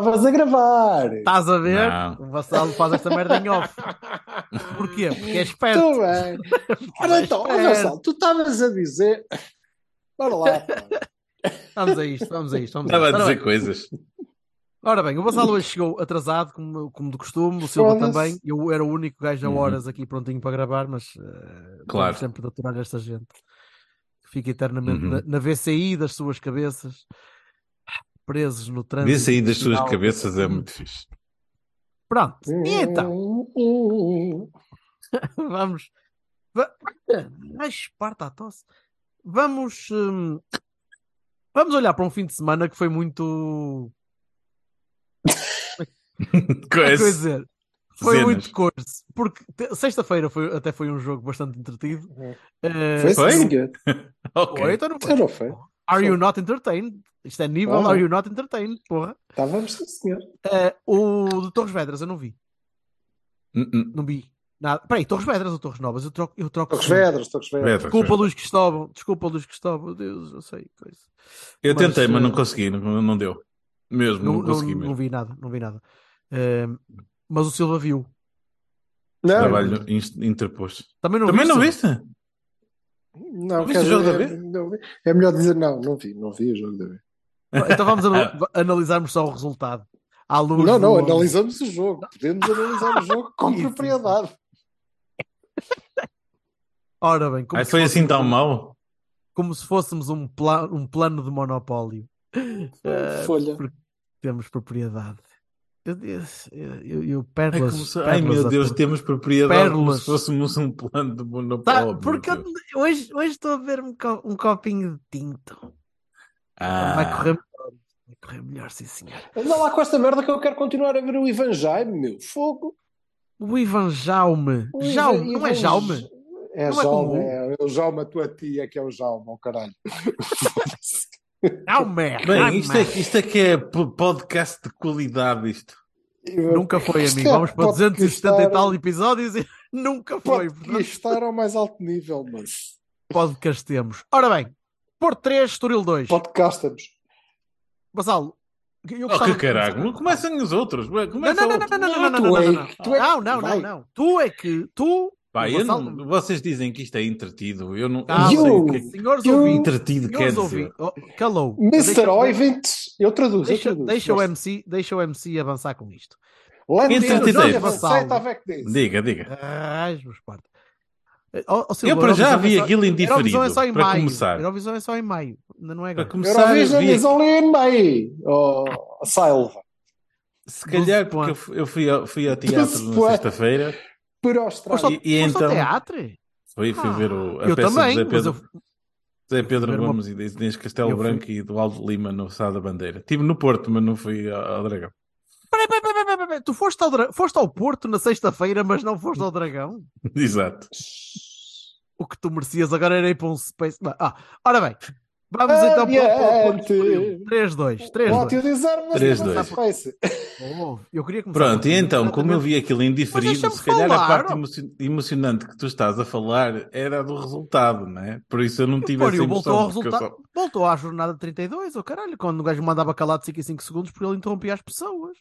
Estavas a gravar. Estás a ver? Não. O Vassalo faz esta merda em off. Porquê? Porque é esperto. Muito bem. Ora então, olha Espera. só, tu estavas a dizer. Bora lá. Vamos a isto, vamos a isto. Vamos Estava a dizer bem, coisas. ora bem, o Vassalo hoje chegou atrasado, como, como de costume, o Silva também. Eu era o único gajo a Uhum. horas aqui prontinho para gravar, mas eh, Claro. sempre de aturar esta gente. que Fica eternamente Uhum. na, na VCI das suas cabeças, presos no trânsito. Vê sair das suas cabeças é muito fixe. Pronto, e então? Hum, Vamos. Esparta a tosse. Vamos. hum, Vamos olhar para um fim de semana que foi muito. É Coisa. dizer? Foi Cenas. muito coisa. Porque sexta-feira foi, até foi um jogo bastante entretido. Eh, Foi Foi? foi, então não foi. Então não foi. Are you not entertained? Isto é nível. Are you not entertained? Porra. Estávamos, sim, senhor. Eh, o de Torres Vedras eu não vi. Hum, hum. Não vi. Nada. Peraí, Torres Vedras ou Torres Novas? Eu troco. Eu troco Toques Vedras, Toques Vedras. Desculpa, Luís Cristóvão. Desculpa, Luís Cristóvão. Deus, eu sei. Coisa. Eu Mas, tentei, mas não eh, consegui, não, não deu. Mesmo, não, Não, não, consegui não mesmo. vi nada, não vi nada. Ehm, mas o Silva viu. Não, Trabalho interposto. Também não Também não Silva? viste? Não, Viste o quer jogo da B? não. É melhor dizer não, não vi, não vi o jogo da B. Então vamos anal- analisarmos só o resultado. À luz Não, não, do- analisamos o jogo. Podemos analisar o jogo com propriedade. Ora bem, como, Ai, se foi assim tão um- mau? como se fôssemos um, pla- um plano de monopólio. Folha. porque temos propriedade. Eu, eu, eu, eu Ai, pérolas, como se- ai, pérolas meu a Deus, temos propriedade como Pérolas. se fôssemos um plano de Tá, monopólio. porque meu eu- Deus. hoje, hoje estou a ver um, co- um copinho de tinto. Ah, Vai correr melhor. Vai correr melhor, sim senhor. Anda lá com esta merda que eu quero continuar a ver o Ivan Jaime, meu. Fogo. O Ivan Jaume. O Ivan- Jaume, não é Jaume? É Não é Jaume, como- é, o Jaume, a tua tia que é o Jaume, oh caralho. Jaume. Bem, isto é, isto é que é podcast de qualidade, isto. Nunca foi, amigo. é Vamos para 270 e tal episódios e nunca foi. Pode Portanto, estar ao mais alto nível, mas podcastemos. Ora bem, Porto 3, Estoril 2. podcastamos. Basal, eu Oh, que caralho, não comecem os outros. Ué, Não, Começa não, não, outro. não, não, não, não, Tu não, é não, não. que- tu é- Não, não, não, vai. não. Tu é que, tu, Pá, o eu Vassal- não- vocês dizem que isto é entretido. Eu não, eu Calma, não sei o que é senhores you- ouvintes, entretido quer dizer. oh, calou. Mr. Oivent, eu traduzo. Deixa, eu traduzo. deixa, o MC, deixa o MC avançar com isto. Let me Entretido. Aceita a VEC diz. Diga, diga. Partos. Oh, oh, Eu para já Eurovisão vi é só- aquilo indiferido. Eurovisão é só em Para maio. começar. Eurovisão é só em maio. Ainda não é Para agora. começar, eu Eurovision vi only in May. Oh, Silva. Se calhar porque eu fui- eu fui ao, fui ao teatro na sexta-feira Para ao, Austrália. E- e ao então- teatro? fui, fui Ah, ver o, a eu peça também, de Zé Pedro, eu, Zé Pedro ver uma- Gomes e Inês Castelo Eu fui- Branco e do Aldo Lima no Sá da Bandeira. Estive no Porto, mas não fui ao, ao Dragão. Peraí, peraí, peraí, peraí, peraí. Tu foste ao, Dra- foste ao Porto na sexta-feira, mas não foste ao Dragão? Exato. O que tu merecias agora era ir para um Space. Ah, ora bem, vamos então para, para, Adiante. 3-2. 3-2. Pode eu. Oh, queria começar Pronto, e então, como eu vi aquilo indiferido, se calhar a falar, parte ó. emo- emocionante que tu estás a falar era do resultado, não é? Por isso eu não tive essa eu voltou ao emoção. porque eu resultado. Voltou à jornada 32, oh caralho, quando o gajo mandava calar de 5 em 5 segundos porque ele interrompia as pessoas.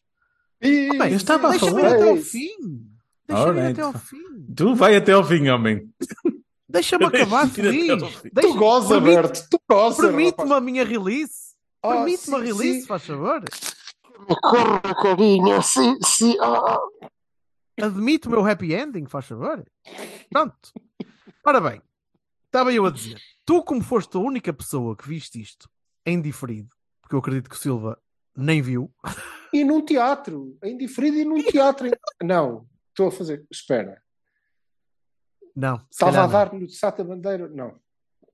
E- Ah, bem, eu estava a Deixa-me ir falar. até ao fim. Deixa-me ir até ao fim. só- Tu vai até ao fim, homem. Deixa-me acabar feliz. Deixa- Tu goza, permite- Berto. Tu goza, Permite-me a minha release. Ah, Permite-me a sim, release, sim. faz favor. Corra, carinha. Sim, sim. ah, ah. Admite o meu happy ending, faz favor. Pronto. Ora bem, estava eu a dizer. Tu, como foste a única pessoa que viste isto em diferido, porque eu acredito que o Silva nem viu, E num teatro. Em diferido e num teatro. Não. Estou a fazer. Espera. Não, Estava a no Sata Bandeira? Não.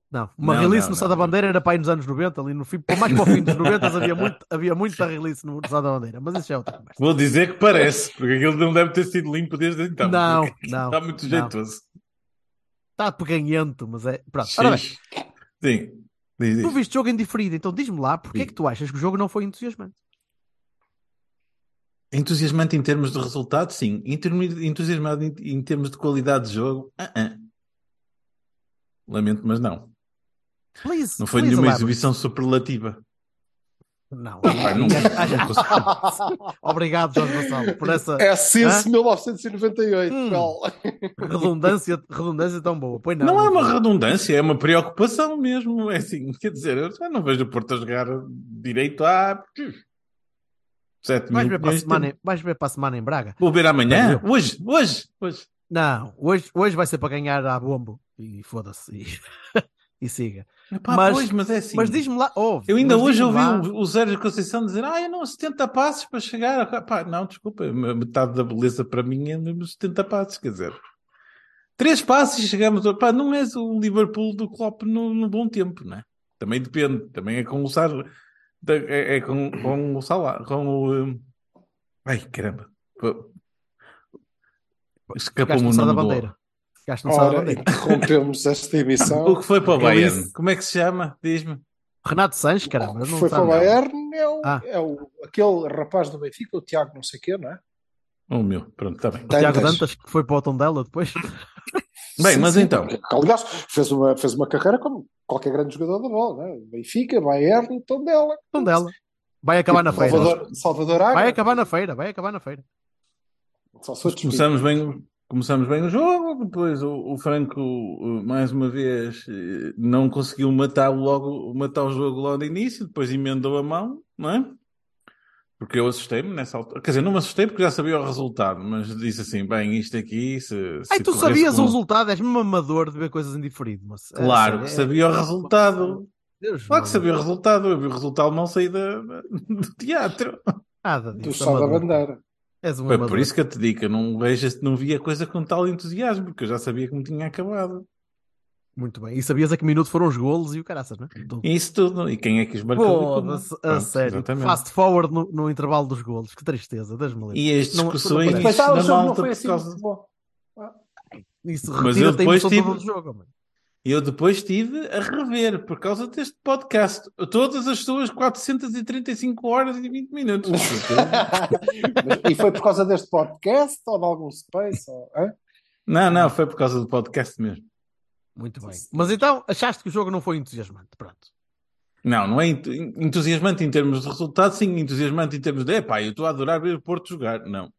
Não, uma Não, release não, no não. Bandeira era para aí nos anos 90, ali no fim, por mais para o fim dos 90 havia, muito, havia muita release no Sá da Bandeira, mas isso já é outra conversa. Vou dizer que parece, porque aquilo não deve ter sido limpo desde então. Não, não, Está muito não. jeitoso. Está peganhento, mas é. Pronto, ora bem, Sim. Sim. Diz, tu diz. viste jogo indiferido, então diz-me lá, porque é Sim. que tu achas que o jogo não foi entusiasmante? Entusiasmante em termos de resultado, sim. Em termos- Entusiasmado em, em termos de qualidade de jogo, ah, ah. lamento, mas não. Please, Não foi please nenhuma elaborate. exibição superlativa. Não, consigo. Obrigado, Jorge Vassalo, por essa É Sense Hã? 1998. Hum. Redundância, redundância tão boa. Pois não, Não é uma foi. redundância, é uma preocupação mesmo. É assim, quer dizer, eu já não vejo o Porto a jogar direito há 7 Vais ver, para a semana, em- vais ver para a semana em Braga? Vou ver amanhã? Hoje, hoje, hoje. Não, hoje, hoje vai ser para ganhar a bombo e foda-se e, e siga. Epá, Mas- pois, mas é assim. Mas diz-me lá, ouve, Eu ainda hoje ouvi lá- o, o Sérgio Conceição dizer: Ah, eu não, 70 passos para chegar. Pá, não, desculpa, metade da beleza para mim é mesmo 70 passos, quer dizer. Três passos e chegamos. a- Pá, não és o Liverpool do Klopp no, no bom tempo, não é? Também depende. Também é com o Sar. Da- É, é com, com o Salah. Com o. hum, Ai, caramba. Escapou-me o da nome do. Bandeira. Da Ora, Bandeira. interrompemos esta emissão. O que foi para o Eu Bayern? disse- Como é que se chama? Diz-me. Renato Sanches, O caramba. não foi para o. Bayern é, o, Ah. é o, aquele rapaz do Benfica, o Tiago não sei o quê, não é? Oh, meu. Pronto, está bem. Tiago Dantas. Dantas, que foi para o Tondela depois. Bem, Sim, mas sim, então. aliás, fez uma, fez uma carreira como qualquer grande jogador da bola, não é? Benfica, Bayern, Tondela. Tondela. Vai acabar na feira. Salvador, Salvador Agra. Vai acabar na feira, vai acabar na feira. Começamos bem, começamos bem o jogo, depois o, o Franco, uh, mais uma vez, eh, não conseguiu matar logo, matar o jogo logo no início, depois emendou a mão, não é? Porque eu assustei-me nessa altura. Quer dizer, não me assustei porque já sabia o resultado, mas disse assim: bem, isto aqui, se. Ai, se tu sabias com- o resultado, és mesmo amador de ver coisas em diferido. Mas, é Claro, que é- sabia o resultado. Deus Claro que sabia o resultado. Eu vi o resultado mal sair da- da- do teatro. Nada Do disso. Sá da amador. Bandeira. És um Foi amador. por isso que eu te digo que eu não, vejo, não via coisa com tal entusiasmo, porque eu já sabia como tinha acabado. Muito bem. E sabias a que minuto foram os golos e o caraças, não é? Tudo. Isso tudo. E quem é que os marcou? Foda-se, a Pronto, sério. exatamente. Fast forward no, no intervalo dos golos. Que tristeza, Deus-me livre. E as Não- não discussões parece. Mas ah, o da jogo não malta foi por assim causa... Isso Mas eu depois tive- do jogo. mano. Eu depois estive a rever, por causa deste podcast, todas as suas 435 horas e 20 minutos. Mas- e foi por causa deste podcast ou de algum space? Ou, não, não, foi por causa do podcast mesmo. Muito bem. Mas então, achaste que o jogo não foi entusiasmante. Pronto. Não, não é entu- entusiasmante em termos de resultado, sim, entusiasmante em termos de, epá, eu estou a adorar ver o Porto jogar. Não.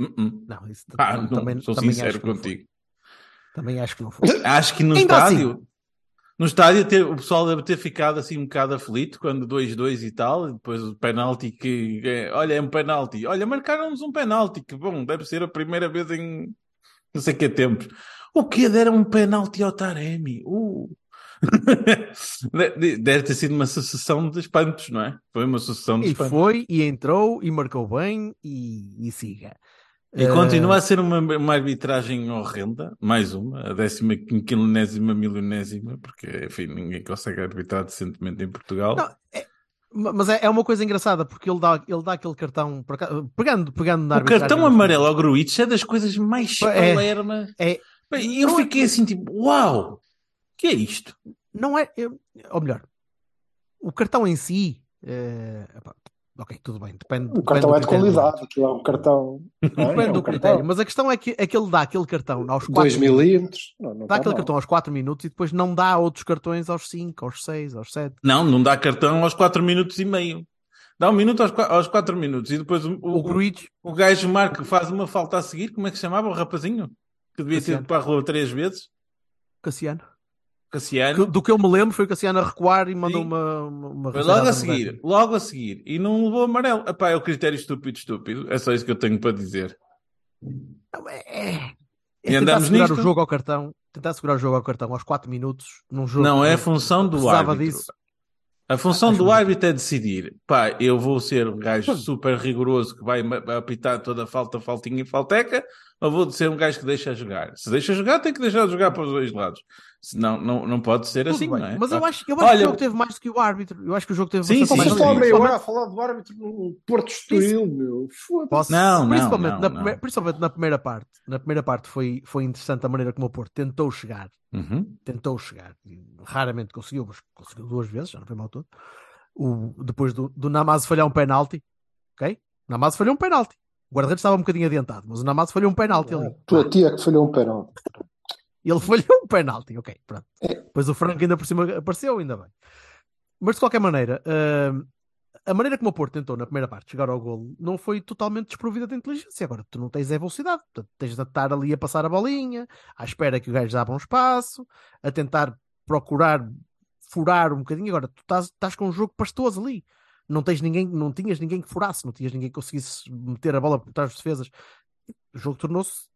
Uh-uh. Não, isso Ah, não, não, também, sou também sincero contigo. Também acho que não foi. Acho que no Ainda estádio, no estádio ter- o pessoal deve ter ficado assim um bocado aflito quando 2-2 e tal, e depois o penalti que, é, olha, é um penalti. Olha, marcaram-nos um penalti, que bom, deve ser a primeira vez em não sei que tempos. O que deram um penalti ao Taremi? Uh. De- Deve ter sido uma sucessão de espantos, não é? Foi uma sucessão de E espantos. foi, e entrou, e marcou bem, e, e siga. E continua a ser uma, uma arbitragem horrenda, mais uma, a décima quinquilionésima milionésima, porque, enfim, ninguém consegue arbitrar decentemente em Portugal. Não, é- ma- mas é, é uma coisa engraçada porque ele dá, ele dá aquele cartão pegando, pegando na o cartão amarelo ao Gruitch é das coisas mais É. palerma. É, Bem, eu Não é- fiquei assim, tipo, uau, que é isto? não é, eu- ou melhor, o cartão em si, epá, ok, tudo bem, depende. O cartão depende é do de qualidade, aquilo é um cartão. não é? Depende É um do cartão. critério, mas a questão é que, é que ele dá aquele cartão aos 4 2 milímetros. Não, não dá aquele mal. cartão aos 4 minutos e depois não dá outros cartões aos 5, aos 6, aos 7. Não, não dá cartão aos 4 minutos e meio. Dá um minuto aos 4, aos quatro minutos e depois o, O o, o gajo marca, faz uma falta a seguir, como é que se chamava o rapazinho? Que devia ter Cassiano. ido para a rua três vezes. Cassiano. Cassiano. Que- do que eu me lembro foi o Cassiano a recuar e mandou Sim. uma, uma, Foi logo a seguir, logo a seguir. E não levou amarelo. Epá, é o critério estúpido, estúpido. É só isso que eu tenho para dizer. Não, é, é, é E tentar andamos segurar nisto? o jogo ao cartão, tentar segurar o jogo ao cartão aos 4 minutos num jogo. Não é a função do árbitro. disso. A função Acho do árbitro é decidir. Pá, eu vou ser um gajo super rigoroso que vai apitar toda a falta, faltinha e falteca, ou vou ser um gajo que deixa jogar? Se deixa jogar, tem que deixar de jogar para os dois lados. Senão, não, não pode ser Tudo assim, bem, não é? Mas eu Pá. acho, eu acho que Olha, o jogo teve mais do que o árbitro. Eu acho que o jogo teve Sim, sim, mais do estão que o hora a falar do árbitro no Porto Estoril, meu. Foda-se. Não, não, principalmente, não, na não. primeira- principalmente na primeira parte. Na primeira parte foi, foi interessante a maneira como o Porto tentou chegar. Uhum. Tentou chegar. Raramente conseguiu, mas conseguiu duas vezes, já não foi mal todo. O, depois do, do Namazo falhar um penalti. Ok? O Namazo falhou um penalti. O guarda-redes estava um bocadinho adiantado, mas o Namazo falhou um penalti ali. Tua tia que falhou um penal. Ele falhou um penalti, ok, pronto. Depois o Franco ainda por cima apareceu, ainda bem. Mas de qualquer maneira, hum, a maneira como o Porto tentou na primeira parte chegar ao golo não foi totalmente desprovida de inteligência. Agora, tu não tens é velocidade, portanto, tens de estar ali a passar a bolinha, à espera que o gajo abra um espaço, a tentar procurar furar um bocadinho. Agora, tu estás, estás com um jogo pastoso ali. Não tens ninguém, não tinhas ninguém que furasse, não tinhas ninguém que conseguisse meter a bola por trás das defesas. O jogo tornou-se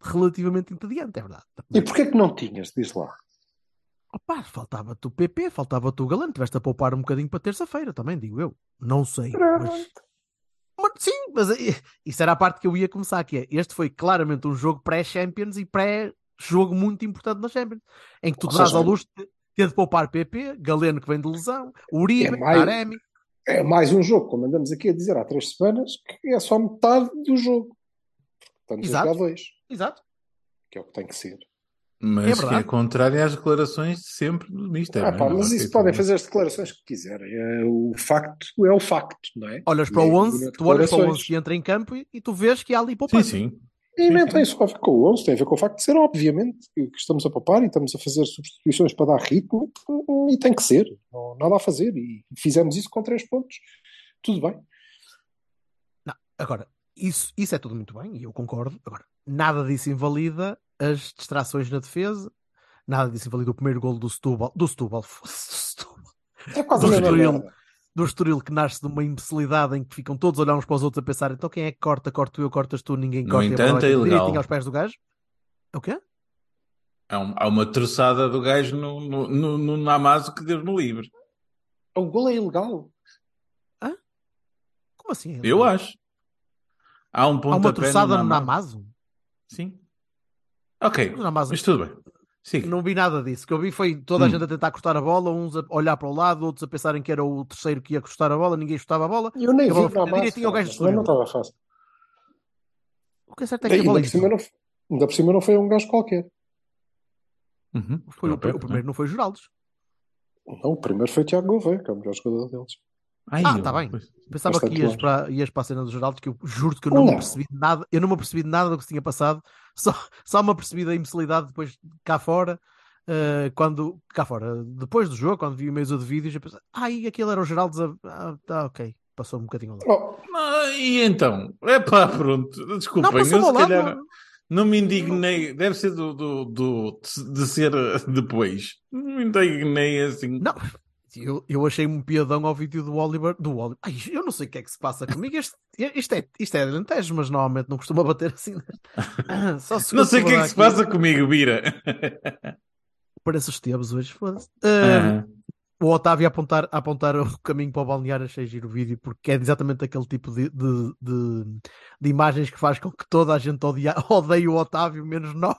relativamente entediante, é verdade. E porquê que não tinhas? Diz lá. Opa, faltava-te o PP, faltava-te o Galante, tiveste a poupar um bocadinho para terça-feira também, digo eu. Não sei. Mas... Mas, sim, mas eh, isso era a parte que eu ia começar, que é, este foi claramente um jogo pré-Champions e pré-jogo muito importante na Champions, em que tu Ou seja, luxo de ter de poupar PP, Galeno que vem de lesão, Uribe, É Taremi. É mais um jogo, como andamos aqui a dizer há três semanas, que é só metade do jogo. Estamos a Exato. jogar dois, Exato. que é o que tem que ser. Mas É que é contrário às declarações de sempre do Mister. Ah, é? pá, Não mas isso podem fazer as declarações que quiserem. É, o facto é o facto, não é? Olhas para o e 11, não tu olhas para o declarações. 11 que entra em campo e, e tu vês que há ali poupança. sim. Sim, tem só a ver com o 11, tem a ver com o facto de ser, obviamente, que, estamos a poupar e estamos a fazer substituições para dar ritmo e tem que ser, não, nada a fazer. E fizemos isso com três pontos, tudo bem. Agora, isso, isso é tudo muito bem, e eu concordo. Agora, nada disso invalida as distrações na defesa, nada disso invalida o primeiro golo do Setúbal, do Setúbal, foda-se, do Setúbal, É quase Do Estoril. Do Estoril que nasce de uma imbecilidade em que ficam todos a olhar uns para os outros a pensar, então quem é que corta, corto eu, cortas tu, ninguém No corta. bola entanto, é ilegal. direitinho aos pés do gajo. O quê? Há, um- há uma troçada do gajo no, no, no, no Namazo que Deus me livre. O gol é ilegal. Como assim? Eu acho. Há um Há pontapé uma troçada no Namazo. Namazo? Sim. Ok, No Namazo. mas tudo bem. Siga. Não vi nada disso. O que eu vi foi toda a Hum. gente a tentar cortar a bola, uns a olhar para o lado, outros a pensarem que era o terceiro que ia cortar a bola, ninguém chutava a bola. Eu nem A vi bola massa, direitinho ao gajo também não estava fácil. O que é certo é que a ainda, bola por cima não, ainda por cima não foi um gajo qualquer. Uhum. foi o, o primeiro não foi Geraldes. Não, o primeiro foi Tiago Gouveia, que é o melhor jogador deles. Ai, Ah, eu- tá bem. pois. Pensava que ias longe. para, ias para a cena do Geraldes, que eu juro que eu não, me Não. percebi de nada, eu não me apercebi de nada do que se tinha passado, só, só me apercebi da imbecilidade depois cá fora, eh, quando cá fora, depois do jogo, quando vi o meio de vídeos, eu pensei, ai, aquele era o Geraldes, a... ah, tá, ok, passou um bocadinho lado. Oh, e então? É pá, pronto. Não, Desculpem, eu passou se lado. calhar não me indignei. Deve ser do, do, do- de ser eh, depois. Não me indignei assim. Não, eu, eu achei um piadão ao vídeo do Oliver. Do Oliver. Ai, eu não sei o que é que se passa comigo. Este, isto é, isto é Alentejo, mas normalmente não costuma bater assim. né? Só se Não sei o que é que se passa comigo, Bira. Parece os Teves hoje, foda-se. Ah, Ah, O Otávio a apontar, a apontar o caminho para o balneário, achei giro o vídeo, porque é exatamente aquele tipo de, de, de, de imagens que faz com que toda a gente odia, odeie o Otávio, menos nós.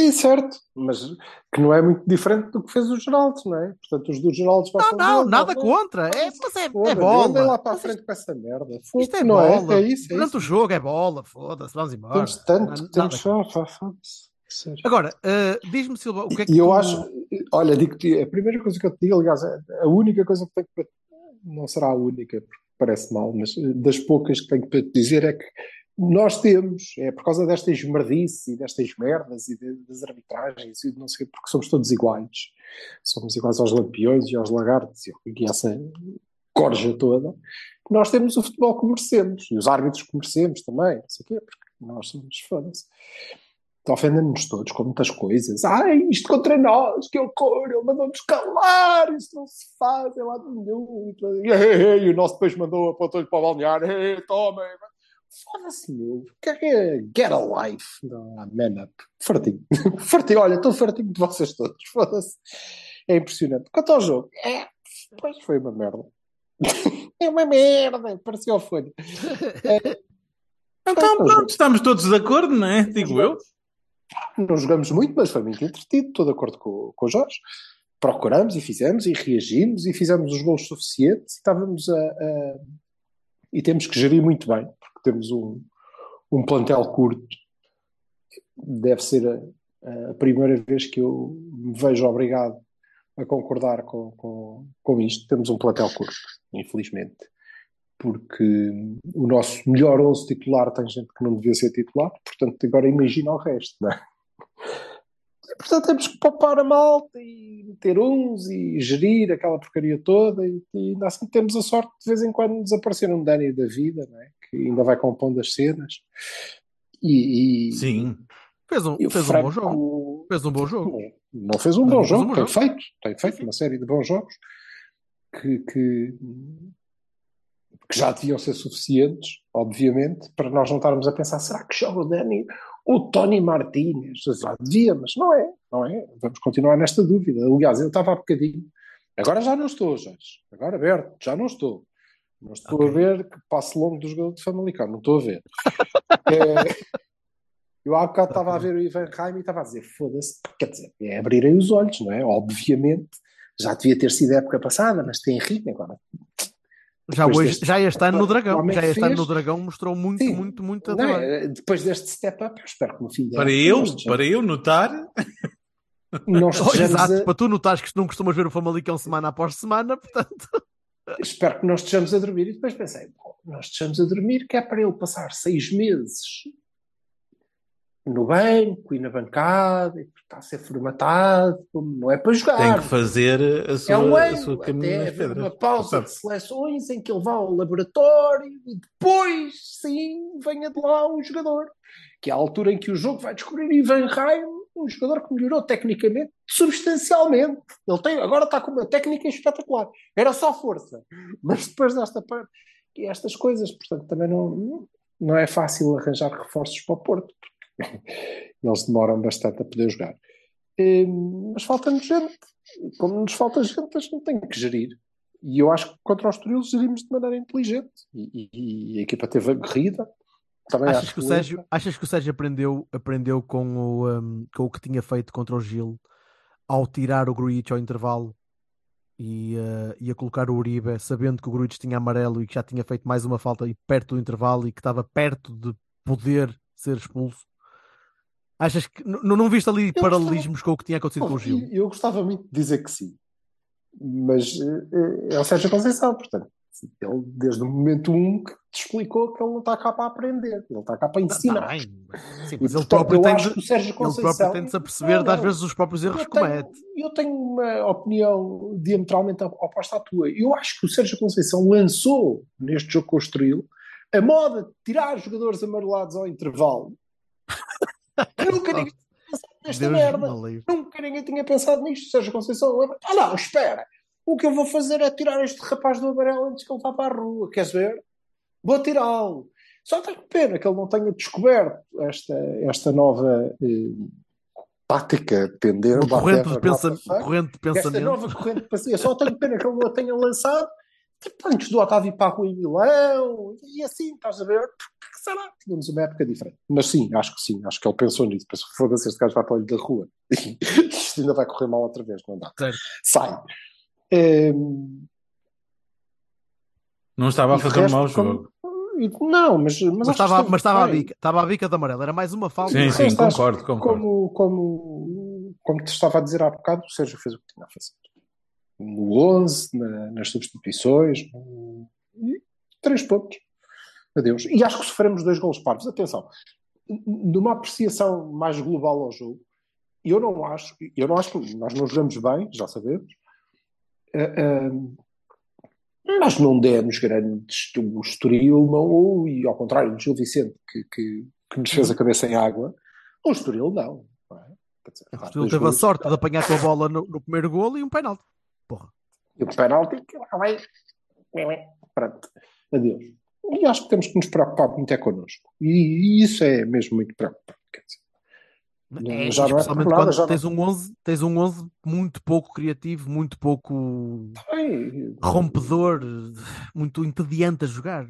Sim, certo. Mas que não é muito diferente do que fez o Geraldo, não é? Portanto, os do Geraldo Não, não, nada não, contra. É, mas é, é bola. Andem lá para a frente com essa merda. Isto Foda-se, é não bola. é? É isso, é Durante isso. o jogo é bola, foda-se, vamos embora. Temos tanto, Nada temos só. Agora, ah, diz-me, Silva, o que é que E eu tu- acho, olha, digo-te, a primeira coisa que eu te digo, aliás, a única coisa que tenho para não será a única, porque parece mal, mas eh, das poucas que tenho para te dizer é que nós temos, é por causa destas e destas merdas e de- das arbitragens e não sei porque somos todos iguais. Somos iguais aos lampiões e aos lagartos e, e essa corja toda. Nós temos o futebol que merecemos e os árbitros que merecemos também, não sei o quê, porque nós somos foda-se. Então ofendem-nos todos com muitas coisas. Ai, isto contra nós, que horror, ele mandou-nos calar, isto não se faz, é lado nenhum. E o nosso depois mandou, apontou-lhe para o balneário, "Ei, toma. Foda-se, meu. Que é que é? Get a life. Man up. Fartinho. fartinho, olha, estou fartinho de vocês todos. Foda-se. É impressionante. Quanto ao jogo, é, pois foi uma merda. é uma merda, parecia ao folha. É, Então pronto, estamos todos de acordo, não é? Digo eu. Não jogamos muito, mas foi muito entretido, estou de acordo com, com o Jorge. Procuramos e fizemos e reagimos e fizemos os gols suficientes e estávamos a, a- E temos que gerir muito bem, temos um, um plantel curto. Deve ser a, a primeira vez que eu me vejo obrigado a concordar com, com, com isto. Temos um plantel curto, infelizmente. Porque o nosso melhor 11 titular tem gente que não devia ser titular, portanto, agora imagina o resto, não é? Portanto, temos que poupar a malta e meter uns e gerir aquela porcaria toda. E, e assim temos a sorte de vez em quando desaparecer um Dani da vida, não é? Que ainda vai compondo as cenas. E, e, Sim. Fez um, fez um bom Franco jogo. Fez um bom jogo. não fez um bom não fez jogo, um bom tem jogo. feito, tem feito uma série de bons jogos que, que, que já deviam ser suficientes, obviamente, para nós não estarmos a pensar, será que joga o Dani ou Tony Martínez? Já devia, mas não é, não é. Vamos continuar nesta dúvida. Aliás, eu estava há bocadinho, agora já não estou, Jorge, agora aberto, já não estou. Não estou Ok. a ver que passe longo do jogador de Famalicão, não estou a ver. É, eu há bocado estava a ver o Ivan Raim e estava a dizer, foda-se, quer dizer, é abrirem os olhos, não é? Obviamente, já devia ter sido a época passada, mas tem ritmo agora. Já, hoje, deste- já este ano no Dragão. Já este ano no Dragão mostrou muito, Sim. muito, muito Não é? Depois deste step-up, eu espero que no fim da Para eu, para eu notar, nós Oh, exato, a- para tu notares que não costumas ver o Famalicão semana após semana, portanto. Espero que nós estejamos a dormir. E depois pensei, bom, nós estejamos a dormir, que é para ele passar seis meses no banco e na bancada, e está a ser formatado, não é para jogar. tem que fazer a sua, É um a ano, sua caminho até uma pausa Sabe? de seleções em que ele vá ao laboratório e depois, sim, venha de lá um jogador. Que é a altura em que o jogo vai descobrir Ivan Raim, um jogador que melhorou tecnicamente substancialmente. Ele tem, agora está com uma técnica espetacular. Era só força. Mas depois desta parte, e estas coisas, portanto, também não, não é fácil arranjar reforços para o Porto. porque Eles demoram bastante a poder jogar. Eh, Mas falta-nos gente. E Como nos falta gente, a gente tem que gerir. E eu acho que contra os Estoril gerimos de maneira inteligente. E, e- e a equipa teve aguerrida. Também Achas acho que, o. Sérgio, achas que o Sérgio aprendeu, aprendeu com, o, um, com o que tinha feito contra o Gil ao tirar o Gruitch ao intervalo e, uh, e a colocar o Uribe, sabendo que o Gruitch tinha amarelo e que já tinha feito mais uma falta e perto do intervalo e que estava perto de poder ser expulso? Achas que não, não viste ali Eu paralelismos com o que tinha acontecido com o Gil? Eu gostava muito de dizer que sim. Mas eh, é o Sérgio Conceição, portanto. Ele, desde o momento um, que te explicou que ele não está cá para aprender, ele está cá para ensinar. Tá mas- sim, E, mas ele portanto, próprio tem de, Sérgio ele Conceição. próprio tem de se aperceber das vezes os próprios erros que comete. eu tenho uma opinião diametralmente oposta à tua. Eu acho que o Sérgio Conceição lançou neste jogo com o Estoril a moda de tirar jogadores amarelados ao intervalo. Nunca ninguém tinha pensado nesta Deus merda. Nunca ninguém tinha pensado nisto. O Sérgio Conceição lembra. Ah, não, espera. O que eu vou fazer é tirar este rapaz do amarelo antes que ele vá para a rua. Queres ver? Vou tirá-lo. Só tenho pena que ele não tenha descoberto esta, esta nova eh, tática, tender, Uma corrente de, whatever, pensa- corrente de esta pensamento. nova corrente de pensamento. Só tenho pena que ele não a tenha lançado tipo antes do Otávio ir para a rua em Milão e assim, estás a ver? Porque será? Tínhamos uma época diferente. Mas sim, acho que sim, acho que ele pensou nisso. Pensou, foda-se, este gajo vai para o olho da rua. Isto ainda vai correr mal outra vez, não dá. Certo. Sai. Ehm, Não estava a fazer um mau como- jogo. e- Não, mas, mas, Mas acho que estava, mas estava, a bica, estava a bica de amarelo, era mais uma falta. Sim, sim, concordo, concordo. Como, como, como te estava a dizer há bocado, o Sérgio fez o que tinha a fazer. No 11, na- nas substituições, no- e três pontos. Adeus. E acho que sofremos dois golos parvos. Atenção, numa apreciação mais global ao jogo, eu não acho, eu não acho que nós não jogamos bem, já sabemos. Eh, eh, nós não demos grandes. O Estoril, não, e ao contrário do Gil Vicente, que, que, que nos fez a cabeça em água, o Estoril não. não é? Dizer, O Estoril teve a golos, sorte de apanhar com a bola no, no primeiro golo e um penalti. Porra. E o penalti, que lá vai. Pronto, adeus. E acho que temos que nos preocupar muito é connosco. E, e isso é mesmo muito preocupante. Quer dizer, É, já não é especialmente por nada, quando já não- tens, um 11, tens um 11 muito pouco criativo, muito pouco rompedor, muito entediante a jogar.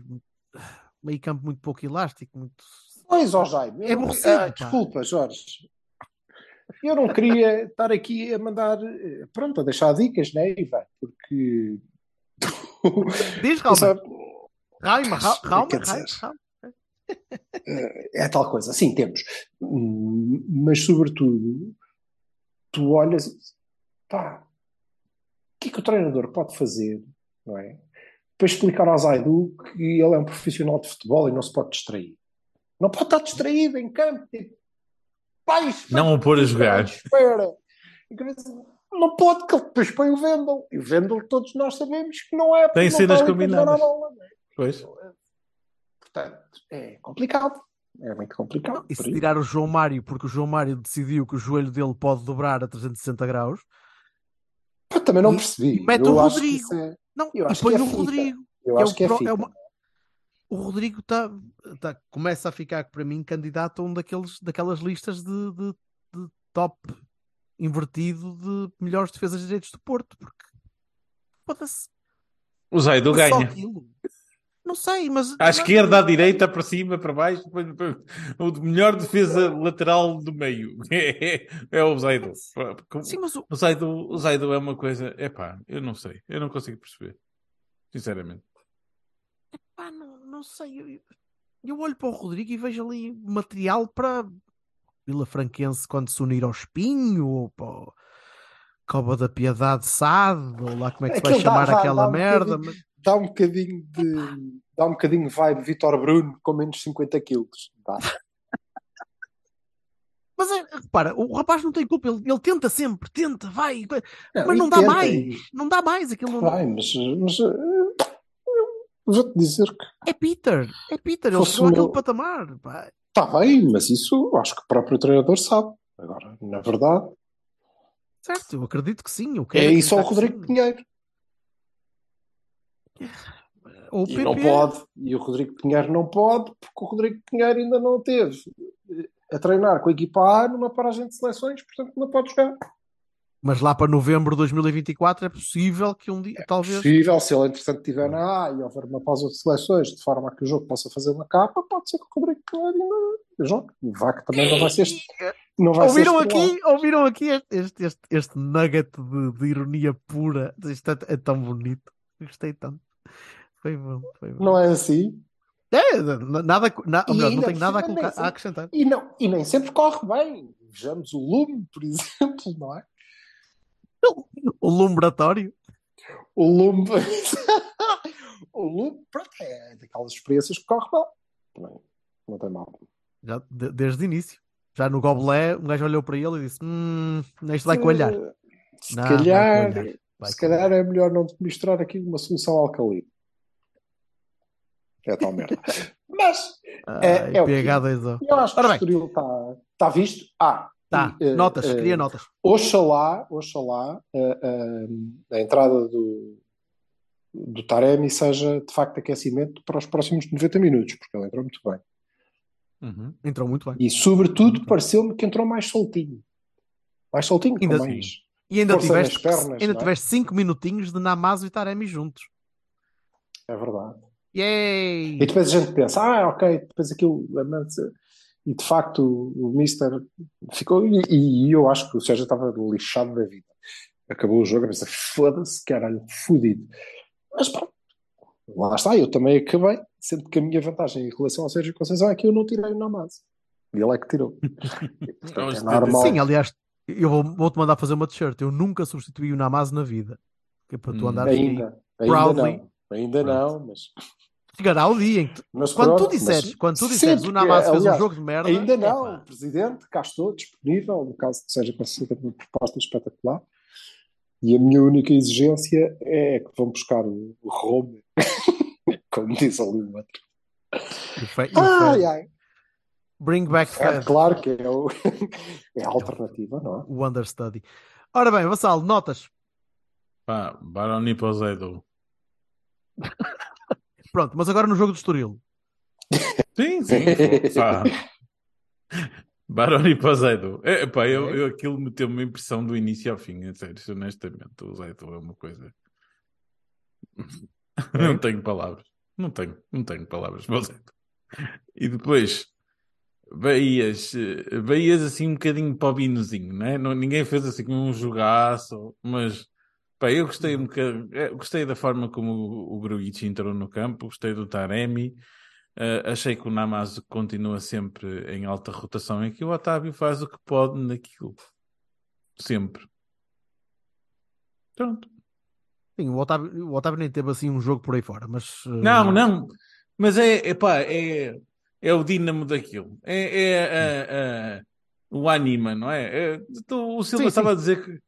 meio campo muito pouco elástico, muito. Pois, ó Jaime. É não- aborrecido, Ah, desculpa, Jorge. Eu não queria estar aqui a mandar, eh, pronto, a deixar dicas, né, Ivan? Porque. Diz, Raul. sabe- Raima, Raima. É tal coisa. Sim, temos. Mas, sobretudo, tu olhas e pá, o que é que o treinador pode fazer, não é? Para explicar ao Zaidu que ele é um profissional de futebol e não se pode distrair. Não pode estar distraído em campo. Tipo, pai, espera, Não o pôr a jogar. Espera. Não pode, que ele depois põe o Vendel. E o Vendel, todos nós sabemos que não é. Tem cenas combinadas. bola, não é? Pois. Portanto, é complicado. É muito complicado. E se tirar o João Mário, porque o João Mário decidiu que o joelho dele pode dobrar a 360 graus, Pá, também não E- percebi. e mete eu o acho que Rodrigo. é- não, Eu e acho põe que é o. Rodrigo. Eu que é acho o que é pro- fita. é uma- O Rodrigo está tá, começa a ficar para mim candidato a um daqueles, daquelas listas de, de- de top invertido de melhores defesas de direitos do Porto, porque foda-se. O Zaidu Só ganha. Não sei, mas À esquerda, à direita, para cima, para baixo. O melhor defesa lateral do meio. É, é o Zaidu. Sim, mas o, O Zaidu, o Zaidu é uma coisa. Epá, eu não sei. Eu não consigo perceber. Sinceramente. pá, não, não sei. Eu, eu olho para o Rodrigo e vejo ali material para Vila Franquense quando se unir ao Espinho ou para o Cova da Piedade Sade, ou lá como é que se vai Aquilo chamar dá- aquela dá um merda. mas- Dá um bocadinho de. Dá um bocadinho de vibe Vitor Bruno com menos 50 quilos. Mas é, repara, o rapaz não tem culpa, ele, ele tenta sempre, tenta, vai, Não, mas não dá tenta, mais, e- não dá mais, aquilo não Vai, mas, mas eh, vou-te dizer que é Peter, é Peter, ele chegou àquele meu- patamar, está bem, mas isso acho que o próprio treinador sabe. Agora, na verdade, certo, eu acredito que sim, eu é isso ao Rodrigo. Pinheiro. Ou o E não PP, pode. E o Rodrigo Pinheiro não pode, porque o Rodrigo Pinheiro ainda não teve a treinar com a equipa A numa paragem de seleções, portanto não pode jogar. mas lá para novembro de 2024 é possível que um dia, talvez, Possível, se ele entretanto estiver na A e houver uma pausa de seleções de forma a que o jogo possa fazer uma capa, pode ser que o Rodrigo Pinheiro ainda jogue. E vá que também não vai ser este. Não vai Ouviram ser aqui, ouviram aqui este, este, este, este nugget de, de ironia pura. Isto é, é tão bonito. Gostei tanto. Foi bom, foi bom. Não é assim? É, nada, na, ou melhor, não tenho nada a, colocar, nem a acrescentar. E, não, e nem sempre corre bem. Vejamos o Lume, por exemplo, não é? O lumbratório. O Lume. o Lume, pronto, é daquelas experiências que corre mal. Também não tem mal. Já, de- desde o início. Já no Goblé, um gajo olhou para ele e disse: Hum, isto vai coalhar. Se Não, vai calhar, coalhar, vai se calhar é melhor não misturar aqui uma solução alcalina. É tal merda. Mas Ai, é- é o PH quê? 2 eu acho que Ora o. Estoril está tá visto. Ah, Tá, e, eh, notas, eh, queria notas. Oxalá, oxalá eh, eh, a entrada do, do Taremi seja de facto aquecimento para os próximos 90 minutos, porque ele entrou muito bem. Uhum. Entrou muito bem. E sobretudo pareceu-me que entrou mais soltinho. Mais soltinho, Ainda com sim. E ainda Força tiveste, nas pernas, ainda é? tiveste 5 minutinhos de Namazo e Taremi juntos. É verdade. Yay! E depois a gente pensa, ah, ok, depois aquilo. E de facto o Mister ficou. E, e eu acho que o Sérgio estava lixado da vida. Acabou o jogo, a pensar, foda-se, caralho, fodido. Mas pronto, lá está, eu também acabei, sendo que a minha vantagem em relação ao Sérgio Conceição é que eu não tirei o Namaz. E ele é que tirou. E, portanto, é normal. Sim, aliás, eu vou- vou-te mandar fazer uma t-shirt. Eu nunca substituí o Namaz na vida. Que é para tu Hum, andares. Ainda, ainda proudly. não. Ainda não, mas. Chegará o dia em que tu- mas quando tu pronto, disseres, mas quando tu disseres sempre o Namaz fez um aliás, jogo de merda, Ainda não, o presidente cá estou disponível, no caso que seja considerada uma proposta espetacular. E a minha única exigência é que vão buscar o, Roma, como diz ali o outro. e Fe- e o Ai, ai. Bring back É Fred, claro que é, o, é a alternativa, não é? o understudy. Ora bem, Vassal, notas. Pá, Baroni para o. Pronto, mas agora no jogo do Estoril. Sim, sim. pá. Baroni para o Zaidu. É, pá, eu, eu, aquilo meteu-me uma impressão do início ao fim, a sério, honestamente. O Zaidu é uma coisa. Não tenho palavras. Não tenho, não tenho palavras para dizer. E depois, Bahias, Bahias assim um bocadinho para o binozinho, não ninguém fez assim como um jogaço, mas pá, eu gostei um bocado, eh, gostei da forma como o, o Grujic entrou no campo, gostei do Taremi, eh, achei que o Namazo continua sempre em alta rotação e que o Otávio faz o que pode naquilo. Sempre. Pronto. Sim, o Otávio, o Otávio nem teve assim um jogo por aí fora, mas. eh, Não, não. Mas é, é pá, é, é o dínamo daquilo. É, é a- a- o anima, não é? É- então, o Silva Sim, estava sim. a dizer que,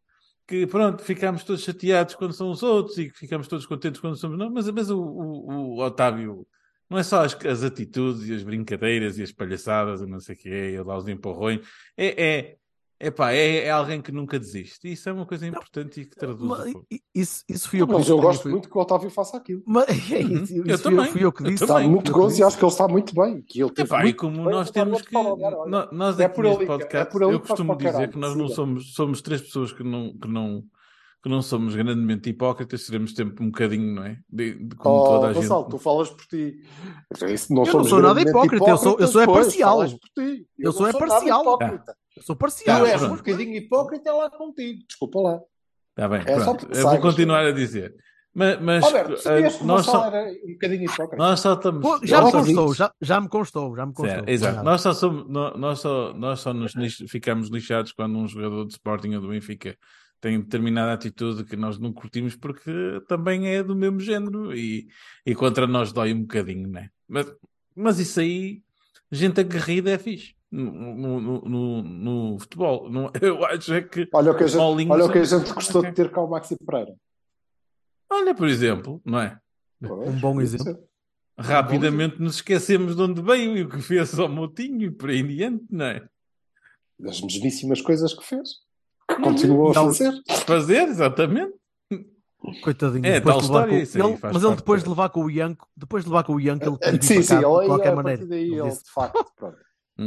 que, pronto, ficamos todos chateados quando são os outros e que ficamos todos contentes quando somos nós, mas, mas o, o, o Otávio não é só as, as atitudes e as brincadeiras e as palhaçadas e não sei o que é, e lá os empurrões. É, é, é pá, é, é alguém que nunca desiste. E isso é uma coisa importante e que traduz Mas, isso, isso fui eu que Mas disse. eu gosto fui- muito que o Otávio faça aquilo. Mas, é isso, Eu isso eu, também, fui eu que eu disse. Está também. muito eu gozo e acho que ele está muito bem. Que ele Epá, e como bem, nós temos que. falar, olha. Nós É aqui por neste é podcast, por ali eu que faz costumo dizer caralho, que nós não somos, somos três pessoas que não, que não, que não somos grandemente hipócritas, seremos sempre um bocadinho, não é? De, de- como Oh, toda a gente. Gonçalo, tu falas por ti. Isso não Eu não sou nada grandemente hipócrita, eu sou- eu sou é parcial. por ti. Eu não sou é parcial. hipócrita. Eu sou Tu parcial. és pronto. um bocadinho hipócrita é lá contigo. Desculpa lá. Está bem, É pronto. Eu vou continuar a dizer. Mas, mas Alberto, eh, sabias que o nós, só, era um bocadinho hipócrita? nós só estamos. Pô, Já me constou, já, já me constou, já me constou. Certo, exato. É Nós só, somos, nó- nós só, nós só nos lix- ficamos lixados quando um jogador de Sporting ou do Benfica tem determinada atitude que nós não curtimos porque também é do mesmo género e, e contra nós dói um bocadinho, né? Mas, mas isso aí, gente aguerrida é fixe no, no, no, futebol. Não- eu acho é que. Olha o que a gente, olha o que a gente gostou de ter cá o Maxi Pereira. Olha, por exemplo, não é? Um bom exemplo. Rapidamente nos esquecemos de onde veio e o que fez ao Motinho e por aí em diante, não é? Das mesmíssimas coisas que fez. Que continuou a fazer. Fazer, exatamente. Coitadinho, É, depois tal de levar história, com- isso ele- mas ele depois de levar com o Ianco, depois de levar com o Ianco, ele vir Sim, sim, cá, ele, de qualquer a maneira. partir daí Ele ele, disse, de facto, pronto.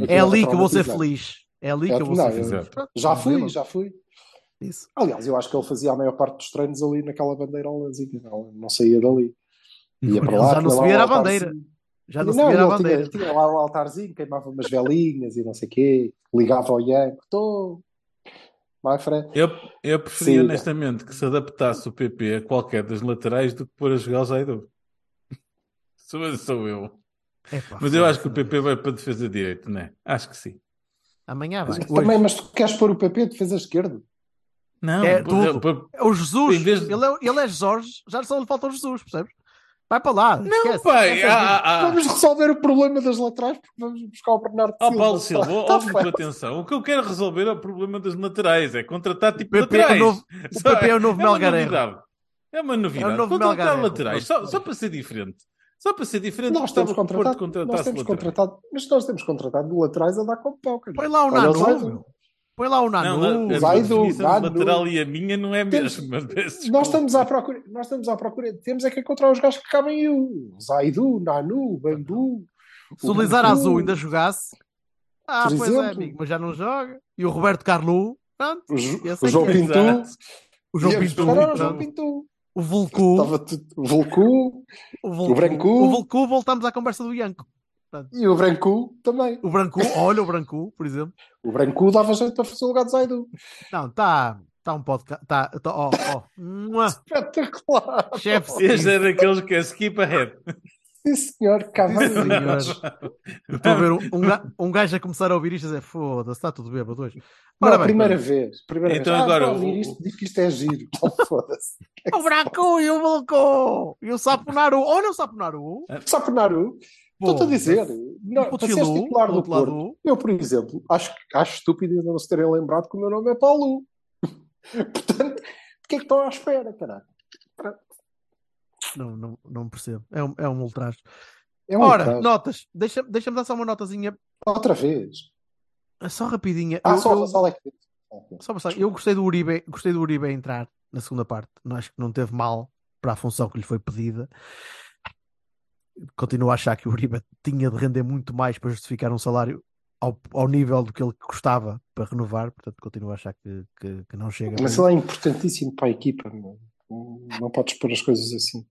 É ali que eu vou ser feliz. É ali É, que eu vou não, ser feliz. Já fui, já fui. Isso. Aliás, eu acho que ele fazia a maior parte dos treinos ali naquela bandeirolazinha. Não, não saía dali. Ia para lá, já não o a bandeira. Já não se Não, vira a bandeira. Tinha, tinha lá o altarzinho, queimava umas velinhas e não sei o quê. Ligava ao Ianco. Estou... My friend. Eu, eu preferia Siga. honestamente que se adaptasse o PP a qualquer das laterais do que pôr a jogar o Zaidu. Sou, sou eu. Epá, Mas eu acho que o. PP vai para a defesa direita, não é? Acho que sim. Amanhã vai. Mas. Também, mas tu queres pôr o PP de defesa esquerda? Não, É tudo. É o Jesus. Vez Ele, é, ele é Jorge. Já só lhe falta o Jesus, percebes? Vai para lá. Não, esquece. pai. Esquece Ah, ah, ah. Vamos resolver o problema das laterais porque vamos buscar o Bernardo Ó Silva. Paulo Silva, Tá ouve-me com atenção. O que eu quero resolver é o problema das laterais. É contratar tipo PP é o laterais. novo- o PP é o novo uma Melgarejo. novidade. É uma novidade. É o novo contratar laterais. Só, só para ser diferente. Só para ser diferente. Nós temos contratado, nós temos contratado, mas nós temos contratado laterais a dar com pau, cara. Põe lá o Nanu. Zaidu. Põe lá o Nanu. Não, a, a Zaidu, Nanu. lateral e a minha não é a Temos- desculpa. Nós estamos à procura, nós estamos à procura, temos é que encontrar os gajos que cabem o Zaidu, Nanu, Bambu. Se o Lizar. Azul ainda jogasse. Ah, Por pois é, exemplo. amigo, mas já não joga. E o Roberto Carlu. Pronto. O, Ju- Esse o é João é. Pinto. O João Íamos Pinto. o João. Pinto. O Vulcu. Estava tudo- o Vulcu O, Vulcu. o Branco. O Vulcu, voltamos à conversa do Ianco. e o Branco também. O Branco, olha o Branco, por exemplo. O Branco dava jeito para fazer o lugar de Zaidu. Não, está tá um podcast. Tá, tá, ó, ó. Espetacular. Chefe Este é daqueles que é skip ahead. Sim, senhor, Cavani. Senhor. Estou a ver um, um, um gajo a começar a ouvir isto e dizer: foda-se, está tudo bêbado hoje. Não, Ora primeira vez. Primeira Então vez. agora, Ah, estou a ouvir o- isto, diz que isto é giro. Oh, Foda-se. O Branco e o Vulcu. E o Saponaru. Olha o Saponaru. Só por Naru. Estou-te a dizer. Não, para seres titular do. Porto, eu, por exemplo, acho, acho estúpido ainda não se terem lembrado que o meu nome é Paulo. Portanto, o que é que estão à espera, caralho? Não, não, não percebo. É um, é um ultraje. É um Ora, atraso. notas. Deixa-me deixa dar só uma notazinha. Outra vez. Só rapidinha. Ah, Eu- só, eu- só é. Só eu gostei do Uribe, gostei do Uribe entrar na segunda parte. Não acho que não teve mal para a função que lhe foi pedida. Continuo a achar que o Uribe tinha de render muito mais para justificar um salário ao, ao nível do que ele custava para renovar. Portanto, continuo a achar que, que, que não chega. Mas ele é importantíssimo para a equipa. Não, não podes pôr as coisas assim.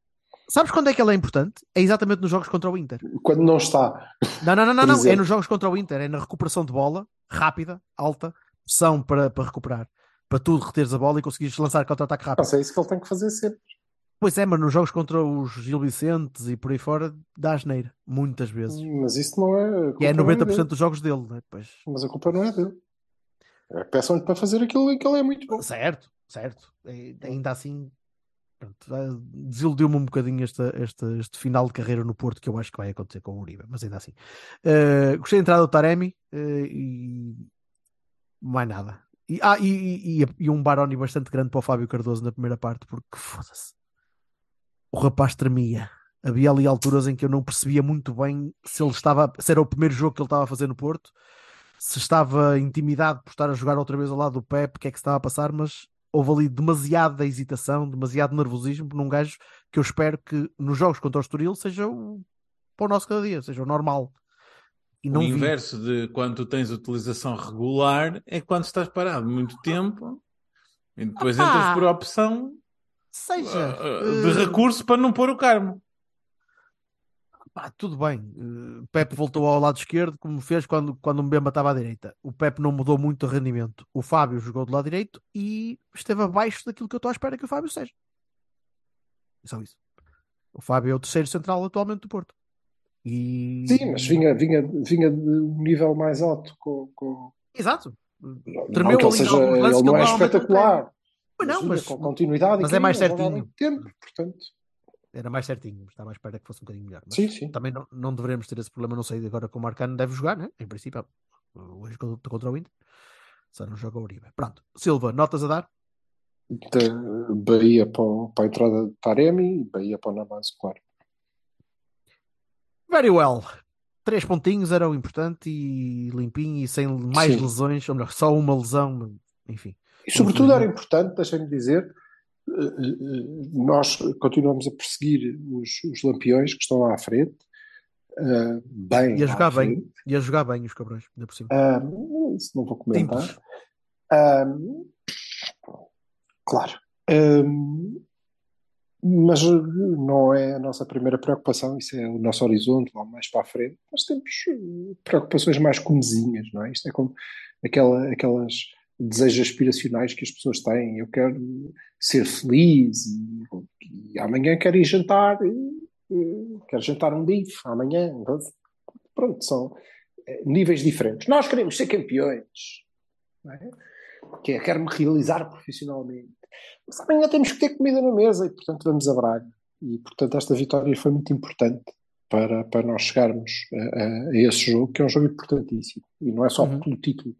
Sabes quando é que ele é importante? É exatamente nos jogos contra o Inter. Quando não está. Não, não, não, não, não. É nos jogos contra o Inter, é na recuperação de bola, rápida, alta, pressão para, para recuperar, para tu reteres a bola e conseguires lançar contra-ataque rápido. Mas é isso que ele tem que fazer sempre. Pois é, mas nos jogos contra os Gil Vicentes e por aí fora, dá asneira, muitas vezes. Mas isso não é. E é culpa não 90% dele. dos jogos dele, né? Pois. Mas a culpa não é dele. É, Peçam-lhe para fazer aquilo em que ele é muito bom. Certo, certo. É, ainda assim, desiludiu-me um bocadinho esta, esta- este final de carreira no Porto que eu acho que vai acontecer com o Uribe, mas ainda assim. Eh, gostei da entrada do Taremi eh, e mais nada. E, ah, e, e- e- um Baroni bastante grande para o Fábio Cardoso na primeira parte, porque foda-se. O rapaz tremia. Havia ali alturas em que eu não percebia muito bem se ele estava, se era o primeiro jogo que ele estava a fazer no Porto, se estava intimidado por estar a jogar outra vez ao lado do Pep, o que é que estava a passar, mas houve ali demasiada hesitação, demasiado nervosismo num gajo que eu espero que nos jogos contra o Estoril seja o para o nosso cada dia, seja o normal. E o vi. inverso de quando tu tens utilização regular é quando estás parado muito tempo e depois Ah, entras por opção Seja ah, ah, de eh, recurso para não pôr o Carmo. Pá, tudo bem. Eh, Pepe voltou ao lado esquerdo, como fez quando, quando o Mbemba estava à direita. O Pepe não mudou muito o rendimento. O Fábio jogou do lado direito e esteve abaixo daquilo que eu estou à espera que o Fábio seja. É só isso. O Fábio é o terceiro central atualmente do Porto. E... Sim, mas vinha, vinha, vinha de um nível mais alto. Com, com... Exato. Não Tremeu que ele, seja, ele não é não espetacular. Pois não, vinha mas- com continuidade mas e é mais certinho. tempo, portanto. Era mais certinho, mas estava à espera que fosse um bocadinho melhor. Mas Sim, sim. também não, não deveremos ter esse problema, não sei agora como o Marcano deve jogar, né? Em princípio, hoje contra contra o Inter. Só não joga o Uribe. Pronto. Silva, notas a dar? Da Bahia para, para a entrada de Taremi e Bahia para o Navas, claro. Very well. Três pontinhos era o importante e limpinho e sem mais Sim. lesões, ou melhor, só uma lesão, enfim. E sobretudo era importante, deixem-me dizer, nós continuamos a perseguir os, os lampiões que estão lá à frente, eh, bem E a jogar bem, frente. e a jogar bem os cabrões, ainda por cima. Ah, isso não vou comentar. Ah, claro. Ah, mas não é a nossa primeira preocupação, isso é o nosso horizonte lá mais para a frente. Nós temos eh, preocupações mais comezinhas, não é? Isto é como aquela, aquelas desejos aspiracionais que as pessoas têm. Eu quero ser feliz e, e amanhã quero ir jantar, e, quero jantar um bife amanhã. Pronto, são eh, níveis diferentes. Nós queremos ser campeões, é? que é, quero-me realizar profissionalmente. Mas amanhã temos que ter comida na mesa e, portanto, vamos a Braga. E, portanto, esta vitória foi muito importante para, para nós chegarmos a, a- a esse jogo, que é um jogo importantíssimo. E não é só Uhum. pelo título,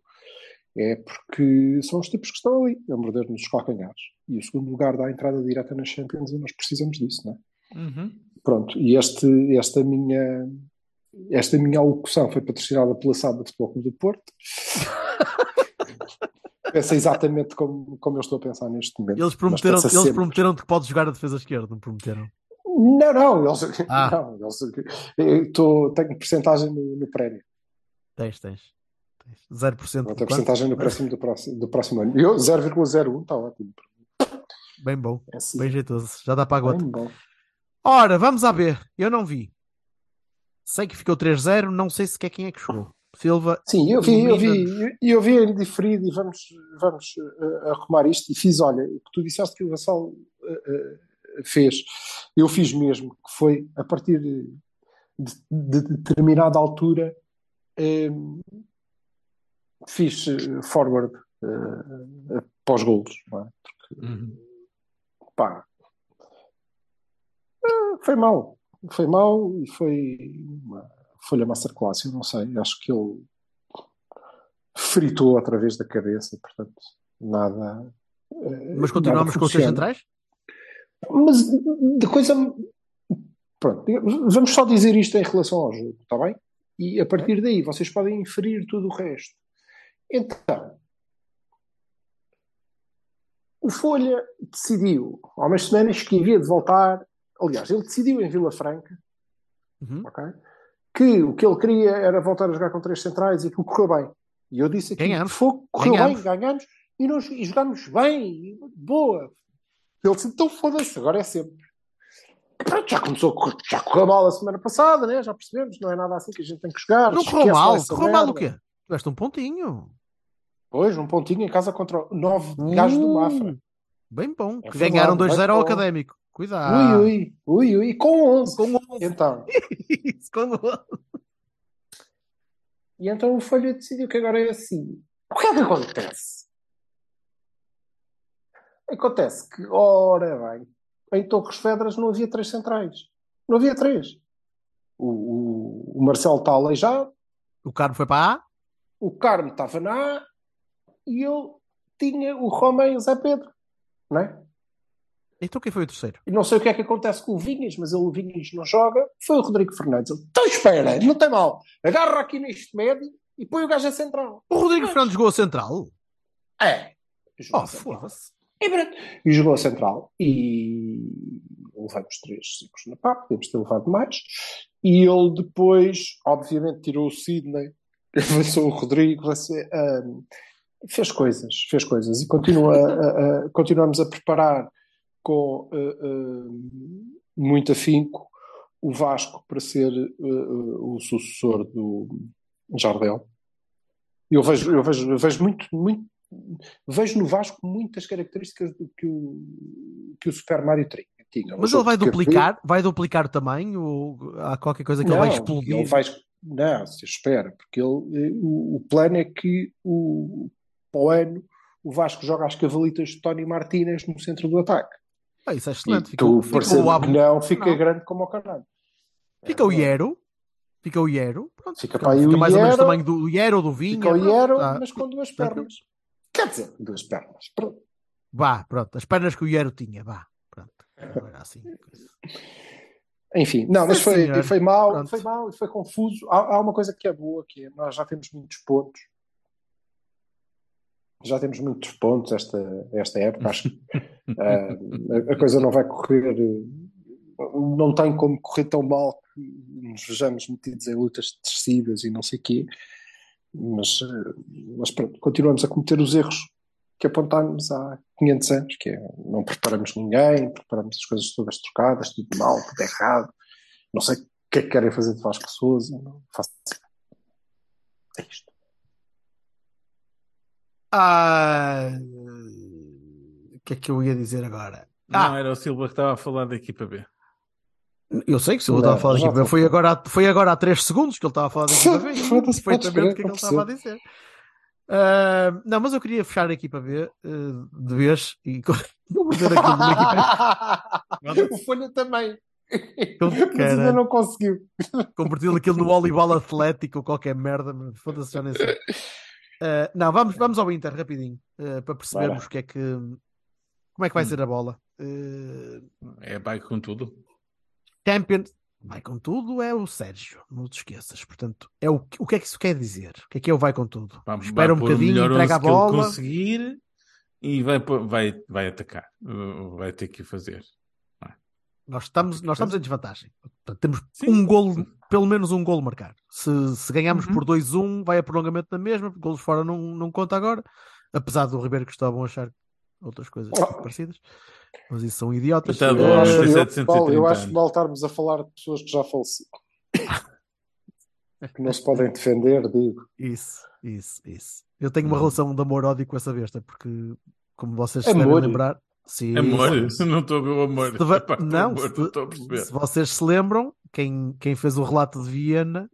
é porque são os tipos que estão ali a morder-nos os calcanhares. E o segundo lugar dá a entrada direta nas Champions e nós precisamos disso, não é? Uhum. Pronto, e este, esta minha esta minha alocução foi patrocinada pela Saba de Futebol Clube do Porto. Pensa exatamente como, como eu estou a pensar neste momento. Eles Mas prometeram, pensa eles sempre. prometeram que podes jogar a defesa esquerda, não prometeram? Não, não, eles, Ah. não, eles, eu estou, tenho porcentagem no, no prémio. Tens, tens. Tens. 0% Vou de ter quanto? porcentagem no próximo, do, próximo, do próximo ano. Eu, 0,01, está ótimo. Bem bom, É assim, bem jeitoso. Já dá para a gota. Ora, vamos a ver. Eu não vi. Sei que ficou 3-0, não sei sequer quem é que chegou. Silva. Sim, eu vi, eu vi, eu vi em diferido e vamos, vamos eh, arrumar isto. E fiz, olha, o que tu disseste que o Vassal eh, eh, fez, eu fiz mesmo, que foi a partir de, de determinada altura, fiz eh, forward para os golos, não é? Uhum. Pá, eh, foi mal, foi mal e foi uma folha masterclass, eu não sei, acho que ele fritou outra vez da cabeça, portanto, nada. Mas continuamos nada com os seus centrais? Mas de coisa. Pronto, vamos só dizer isto em relação ao jogo, está bem? E a partir daí vocês podem inferir tudo o resto. Então, o Folha decidiu, há umas semanas, que havia de voltar. Aliás, ele decidiu em Vila Franca, Uhum. ok? Que o que ele queria era voltar a jogar com três centrais e aquilo correu bem. E eu disse aqui: Ganhamos. fogo, correu Ganhamos. bem, ganhamos e, nós, e jogámos bem, boa. Ele disse: então foda-se, agora é sempre. Pronto, já começou, já correu mal a semana passada, né? Já percebemos, não é nada assim que a gente tem que jogar. Não correu mal. Correu mal o quê? Tiveste um pontinho. Pois, um pontinho em casa contra o nove gajos do Mafra. Uh, Bem bom. É que ganharam 2-0 bem ao. Académico. Cuidado. Ui, ui, ui, ui, com 11. Com 11. Então, Isso, com 11. e então o Folha decidiu que agora é assim. O que é que acontece? Acontece que, ora bem, em Torres Vedras não havia três centrais. Não havia três. O, o, o Marcelo está aleijado, O Carmo foi para A. o Carmo estava na A e eu tinha o Roma e o Zé Pedro. Não é? Então quem foi o terceiro? E não sei o que é que acontece com o Vinhas, mas ele, o Vinhas não joga. Foi o Rodrigo Fernandes. Ele, então espera, não tem mal. Agarra aqui neste médio e põe o gajo a central. O Rodrigo Fernandes jogou a central. É. Jogou Oh, foda-se. E. E jogou a central. E levamos três ciclos na pá, podemos ter levado mais. E ele depois, obviamente, tirou o Sidney, avançou o Rodrigo, ahm, fez coisas, fez coisas. E continua a- a- continuamos a preparar com ah, ah, muito afinco o Vasco para ser ah, o sucessor do Jardel. Eu vejo, eu vejo, eu vejo muito, muito vejo no Vasco muitas características do que o, que o Super Mario tinha. tinha. Mas ele vai duplicar? Vai duplicar o tamanho? Ou há qualquer coisa que não, ele vai explodir? Ele vai, não, se espera, porque ele, o, o plano é que o, para o ano o Vasco joga as cavalitas de Tony Martínez no centro do ataque. Ah, isso é excelente. e Fica, tu, fica o Ab- que não, fica Não. grande como o caralho. Fica o Iero. Fica o Iero. Pronto, Fica fica, fica mais ou menos o Iero. tamanho do Iero ou do Vinha. Fica o Iero, tá. mas com duas pernas. Quer dizer, duas pernas. Pronto. Vá, pronto. As pernas que o Iero tinha. Vá, pronto. Não era assim. Enfim, não, mas foi, foi mal, Pronto. foi mal e foi confuso. Há, há uma coisa que é boa, que é nós já temos muitos pontos. Já temos muitos pontos esta, esta época. Acho que a, a coisa não vai correr, eh, não tem como correr tão mal que nos vejamos metidos em lutas tecidas e não sei o quê. Mas, eh, mas pronto, continuamos a cometer os erros que apontámos há 500 anos, que é não preparamos ninguém, preparamos as coisas todas trocadas, tudo mal, tudo errado. Não sei o que é que querem fazer de Vasco Souza, não faço É isto. Ah, o que é que eu ia dizer agora? Não, Ah, era o Silva que estava a falar da equipa B. eu sei que ele Não, estava a falar já daqui, estou. foi agora, foi agora há 3 segundos que ele estava a falar da equipa B. Perfeitamente o que é que ele estava a dizer. Ah, não, mas eu queria fechar a equipa B eh, de vez e equipa o Folha também. Mas ainda não conseguiu. converter aquilo no voleibol atlético ou qualquer merda, mas foda-se, já nem sei. Ah, não, vamos, vamos ao Inter rapidinho ah, para percebermos Bora. o que é que como é que vai ser a bola. Ah, É bike com tudo. Champions, vai com tudo, é o Sérgio, não te esqueças. Portanto, é o, que- o que é que isso quer dizer? O que é que é o vai com tudo? Vai, Espera um vai bocadinho, entrega a 11 que ele bola. conseguir e vai, vai, vai atacar. Uh, Vai ter que fazer. Nós estamos, nós estamos em desvantagem. Portanto, temos Sim. um golo, pelo menos um golo marcar. Se, se ganharmos Uhum. por 2-1, vai a prolongamento na mesma, porque golos fora não, não conta agora. Apesar do Ribeiro que estavam a achar outras coisas Oh. parecidas. Mas isso são idiotas. Coitado, Eu acho, eu, 730 Paulo, eu acho mal estarmos a falar de pessoas que já faleceram. que não se podem defender, digo. Isso, isso, isso. Eu tenho uma relação de amor-ódio com essa besta, porque, como vocês se devem lembrar, sim, Amor, isso. não estou a ver o amor. Se Epá, não, amor, se, não a perceber. se vocês se lembram, quem, quem fez o relato de Viena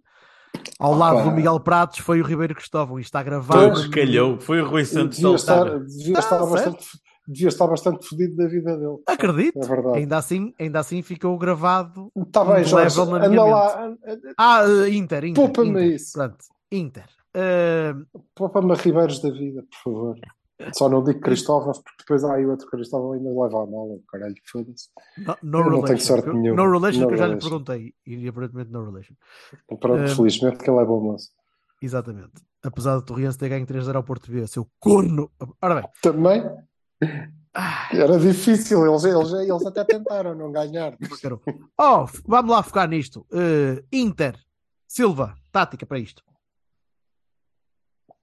ao lado Opa. do Miguel Pratos foi o Ribeiro Cristóvão e está gravado. Pois, calhou. Foi o Rui Santos devia estar, devia, Ah, estar bastante, devia estar bastante fodido da vida dele. Acredito. É verdade. Ainda assim, ainda assim ficou gravado. Está bem, Um Jorge. level na Anda minha lá, Ah, eh, Inter, Inter. Poupa-me isso. Pronto, Inter. Eh, poupa-me a Ribeiros da vida, por favor. Só não digo Cristóvão, porque depois há aí outro Cristóvão ainda leva a mala, caralho, foda-se. no, no não tenho sorte eu- nenhuma. No relation No que eu já lhe perguntei. E aparentemente no relation. Pronto, Eh, felizmente que ele é bom moço. Exatamente. Apesar do Torriense ter ganho 3-0 ao Porto B, seu corno. Ora bem. Também Ah, era difícil, eles, eles, eles até tentaram não ganhar. Oh, vamos lá focar nisto. Eh, Inter, Silva, tática para isto.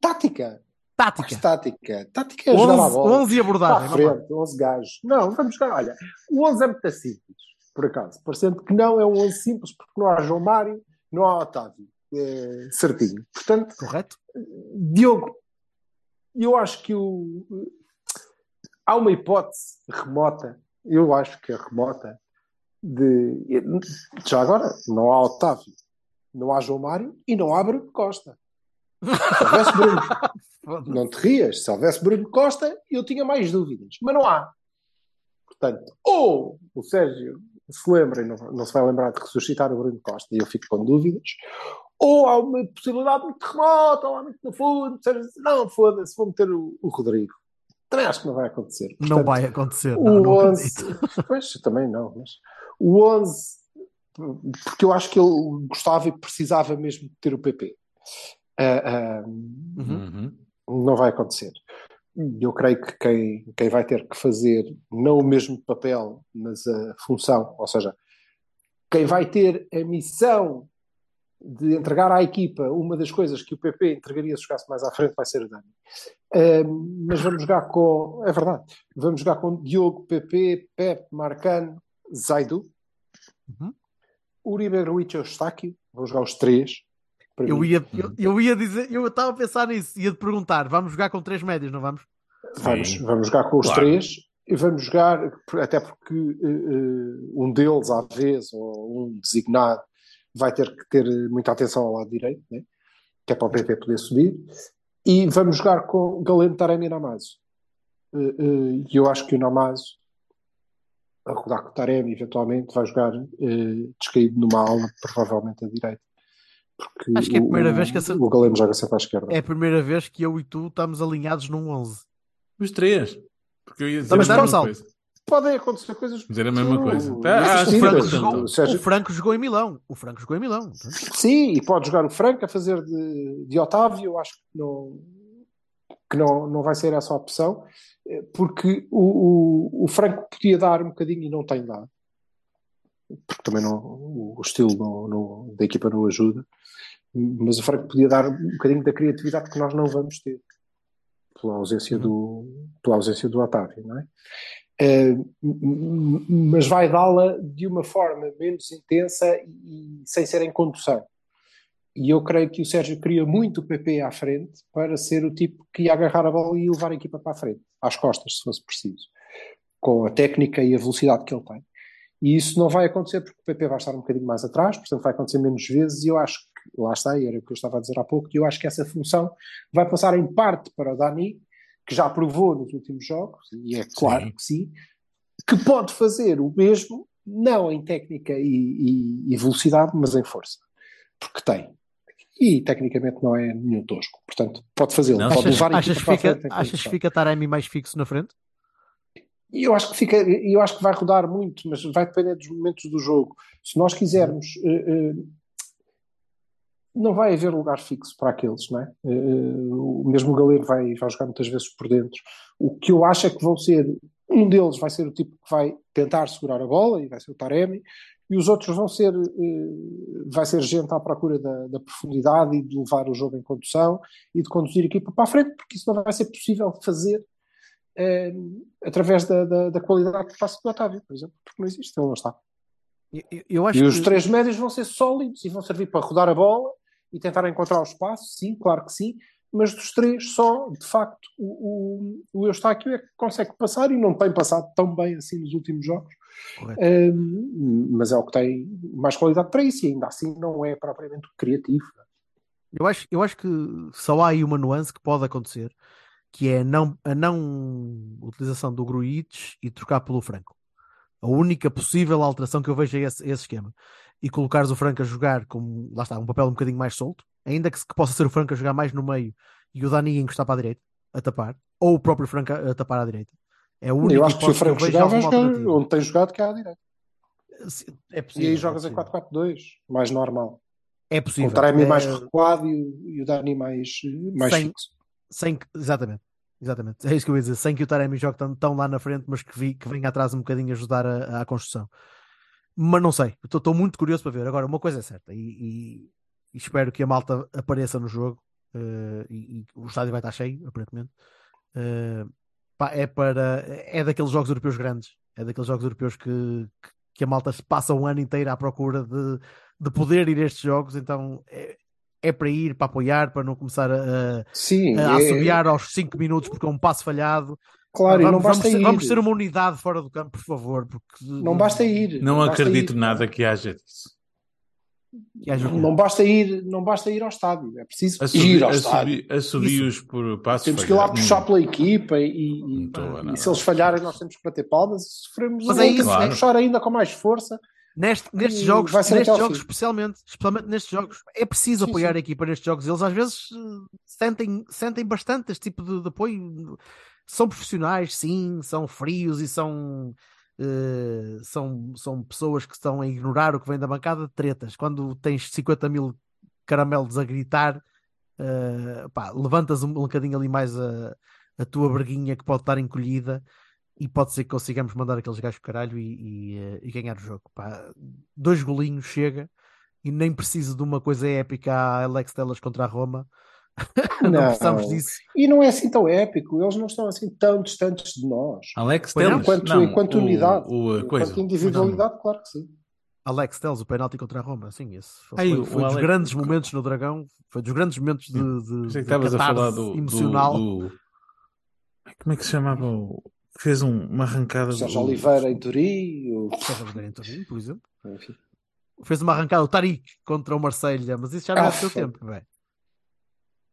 Tática. Tática. Mas tática. Tática é jogar a 11, bola. 11 e Para abordagem. a vamos lá. frente, 11 gajos. Não, vamos jogar. Olha, o 11 é muito simples. por acaso. Parecendo que não, é um 11 simples, porque não há João Mário, não há Otávio. É, certinho. Portanto, Correto? Diogo, eu acho que o... há uma hipótese remota, eu acho que é remota, de. Já agora, não há Otávio, não há João Mário e não há Bruno Costa. Se houvesse Bruno, não te rias, se houvesse Bruno Costa, eu tinha mais dúvidas, mas não há. Portanto, ou o Sérgio se lembra e não, não se vai lembrar de ressuscitar o Bruno Costa, e eu fico com dúvidas, ou há uma possibilidade muito remota, lá muito no fundo, o Sérgio diz, não, foda-se, vou meter o, o Rodrigo. Também acho que não vai acontecer. não Portanto, vai acontecer. o Não, não 11, acredito. pois, também não, mas o 11, porque eu acho que ele gostava e precisava mesmo de ter o PP. Ah, ah, Uhum. Uhum. não vai acontecer. Eu creio que quem, quem vai ter que fazer não o mesmo papel, mas a função, ou seja, quem vai ter a missão de entregar à equipa uma das coisas que o PP entregaria se jogasse mais à frente vai ser o Dani. Ahm, mas vamos jogar com, é verdade, vamos jogar com Diogo, PP, Pep, Marcano, Zaidu, Uhum. Uribe Gruitch e Eustáquio, vou jogar os três. Eu ia, eu, eu ia dizer, eu estava a pensar nisso, ia te perguntar, vamos jogar com três médios, não vamos? Vamos, Sim. vamos jogar com os Claro. três e vamos jogar, até porque eh, um deles, à vez, ou um designado, vai ter que ter muita atenção ao lado direito, né? que é para o PP poder subir. E vamos jogar com Galeno, Taremi e Namazo. Eh, E eu acho que o Namazo, a rodar com o Taremi, eventualmente, vai jogar descaído numa ala, provavelmente à direita. Porque Acho que é a primeira o, vez que essa- o Galeno joga sempre à esquerda. É a primeira vez que eu e tu estamos alinhados num 11. Os três. Porque eu ia dizer Mas a mesma coisa. Podem acontecer coisas Dizer a mesma coisa. Que O Franco, jogou, o Franco jogou em Milão. O Franco jogou em Milão. Sim, e pode jogar o Franco a fazer de, de Otávio, acho que não, que não, não vai ser essa a opção, eh, porque o, o, o Franco podia dar um bocadinho e não tem dado, porque também não, o estilo não- não- da equipa não ajuda, mas o Franco podia dar um bocadinho da criatividade que nós não vamos ter, pela ausência do, pela ausência do Otávio, não é? Eh, mas vai dá-la de uma forma menos intensa e sem ser em condução. E eu creio que o Sérgio queria muito o PP à frente para ser o tipo que ia agarrar a bola e levar a equipa para a frente, às costas, se fosse preciso, com a técnica e a velocidade que ele tem. E isso não vai acontecer porque o PP vai estar um bocadinho mais atrás, portanto vai acontecer menos vezes e eu acho que, lá está, e era o que eu estava a dizer há pouco, que eu acho que essa função vai passar em parte para o Dani, que já provou nos últimos jogos, e é claro Sim. que sim, que pode fazer o mesmo, não em técnica e, e- e velocidade, mas em força. Porque tem. E tecnicamente não é nenhum tosco. Portanto, pode fazê-lo. Pode Achas, levar achas, fica, frente achas que fica Taremi mais fixo na frente? E eu acho que fica, eu acho que vai rodar muito, mas vai depender dos momentos do jogo. Se nós quisermos, eh, eh, não vai haver lugar fixo para aqueles, não é? Eh, o mesmo Galeno vai, vai jogar muitas vezes por dentro. O que eu acho é que vão ser, um deles vai ser o tipo que vai tentar segurar a bola, e vai ser o Taremi, e os outros vão ser, vai ser gente à procura da, da profundidade e de levar o jogo em condução e de conduzir a equipa para a frente, porque isso não vai ser possível fazer eh, através da, da, da qualidade que passa do Otávio, por exemplo, porque não existe, ele não está. Eu, eu- E os que três médios vão ser sólidos e vão servir para rodar a bola e tentar encontrar o espaço, sim, claro que sim, mas dos três só, de facto, o, o, o Eustáquio é que consegue passar e não tem passado tão bem assim nos últimos jogos, Correto. Hum, mas é o que tem mais qualidade para isso e ainda assim não é propriamente criativo. Eu acho, eu acho que só há aí uma nuance que pode acontecer, que é a não, a não utilização do Gruitch e trocar pelo Franco. A única possível alteração que eu vejo é esse, esse esquema. E colocares o Franco a jogar com, lá está, um papel um bocadinho mais solto, ainda que, que possa ser o Franco a jogar mais no meio e o Dani a encostar para a direita, a tapar, ou o próprio Franco a, a tapar à direita. É a única Eu acho que se o Franco jogar, vai jogar onde tem jogado, que é à direita. É E possível, aí é jogas em possível. 4-4-2, mais normal. É Com possível. o Taremi É- mais recuado e o, e o Dani mais, mais Sem- fixo. Sem que, exatamente, exatamente, é isso que eu ia dizer, sem que o Taremi jogue tão, tão lá na frente, mas que, vi, que venha atrás um bocadinho ajudar a, construção. Mas não sei, estou muito curioso para ver. Agora, uma coisa é certa, e, e- e espero que a malta apareça no jogo, eh, e, e o estádio vai estar cheio, aparentemente. Eh, pá, é para é daqueles jogos europeus grandes, é daqueles jogos europeus que, que, que a malta passa um ano inteiro à procura de, de poder ir a estes jogos, então é, é para ir, para apoiar, para não começar a, Sim, a, é- assobiar aos 5 minutos porque é um passo falhado. claro, e não vamos, basta vamos, ser, ir. vamos ser uma unidade fora do campo, por favor, porque Não basta ir. Não basta acredito ir. nada que haja disso. que haja- Não basta ir, não basta ir ao estádio, é preciso ir ao estádio. assobi, assobios por passos. Temos que ir lá puxar pela equipa e, e- Não e se eles falharem nós temos que bater palmas e sofremos Mas um é isso, temos que é. puxar ainda com mais força. Neste- nestes jogos, nestes jogos fim. especialmente, especialmente nestes jogos, é preciso Sim, apoiar sim. a equipa nestes jogos. Eles às vezes sentem, sentem bastante este tipo de, de apoio. São profissionais, sim, são frios e são, eh, são, são pessoas que estão a ignorar o que vem da bancada de tretas. Quando tens 50 mil caramelos a gritar, eh, pá, levantas um bocadinho ali mais a, a tua breguinha que pode estar encolhida e pode ser que consigamos mandar aqueles gajos para caralho e, e, eh, e ganhar o jogo. Pá, dois golinhos chega e nem preciso de uma coisa épica a Alex Telas contra a Roma. não, Não. precisamos disso. E não é assim tão épico, eles não estão assim tão distantes de nós. Alex não, Telles? enquanto- Não, enquanto o- unidade. O, a coisa. Enquanto individualidade, claro que sim. Alex Teles, o penalti contra a Roma, sim, esse foi, Ai, foi o dos Alex- grandes momentos no Dragão, foi dos grandes momentos de, de, de a falar do, do- emocional. do- Ai, Como é que se chamava? o- que Fez um- uma arrancada. Sérgio do- Oliveira em Turim, o- Sérgio Oliveira em Turim, por exemplo. enfim. Fez uma arrancada, o Tariq contra o Marselha, mas isso já não é Ah, do seu tempo, velho.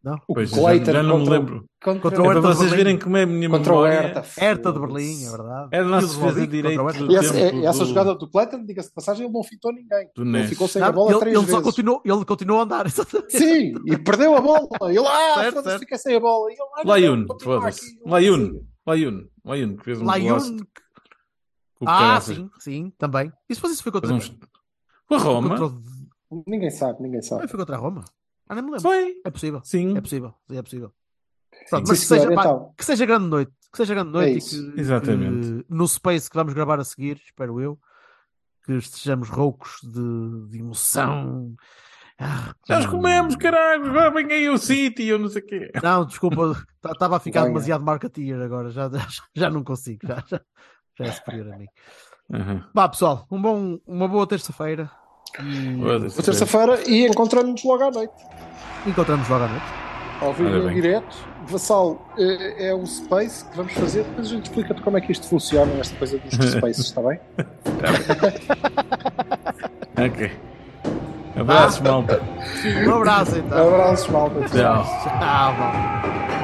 Não? o Pois, já, Clayton já não me contra, lembro. contra, Contra É o para Hertha de vocês Berlim. verem como é a minha contra o memória. Hertha. Hertha de. Berlim, é verdade. Era o nosso o de Rodic defesa direito contra o Hertha. do E essa, tempo é- essa do- jogada do Clayton, diga-se de passagem, ele não fitou ninguém. do Ele ficou sem Não, a bola ele, três ele só vezes. continuou, ele continuou a andar, exatamente. Sim, e perdeu a bola. Ele, ah, Certo, foda-se, certo. fiquei sem a bola. Ele, ah, continua foda-se. aqui. Layun, Layun, que fez um Layun. golaço Ah, caraças. sim, sim, também. Isso depois isso foi contra, Com a Roma? contra Ninguém sabe, ninguém sabe. foi contra a Roma. Ah, nem me lembro. Foi, É possível. sim. É possível. É possível. Pronto, mas que seja, pá, então. que seja grande noite. Que seja grande noite É e que, Exatamente. que no space que vamos gravar a seguir, espero eu, que estejamos roucos de, de emoção. Ah, hum. comemos, caralho. Agora vem aí o City, eu não sei o quê. Não, desculpa, estava a ficar Ganha. demasiado marketeer agora, já, já, já não consigo, já, já, já é superior a mim. Uhum. Vá pessoal, um bom, uma boa terça-feira. Boa terça-feira e encontramos-nos logo à noite. encontramos logo à noite. Ao vivo em bem. direto. Vassal, eh, é um space que vamos fazer. Depois a gente explica-te como é que isto funciona, esta coisa dos spaces, está bem? Ok. Abraço, malta. Um abraço então. Abraços, malta. Tchau. Tchau, malta.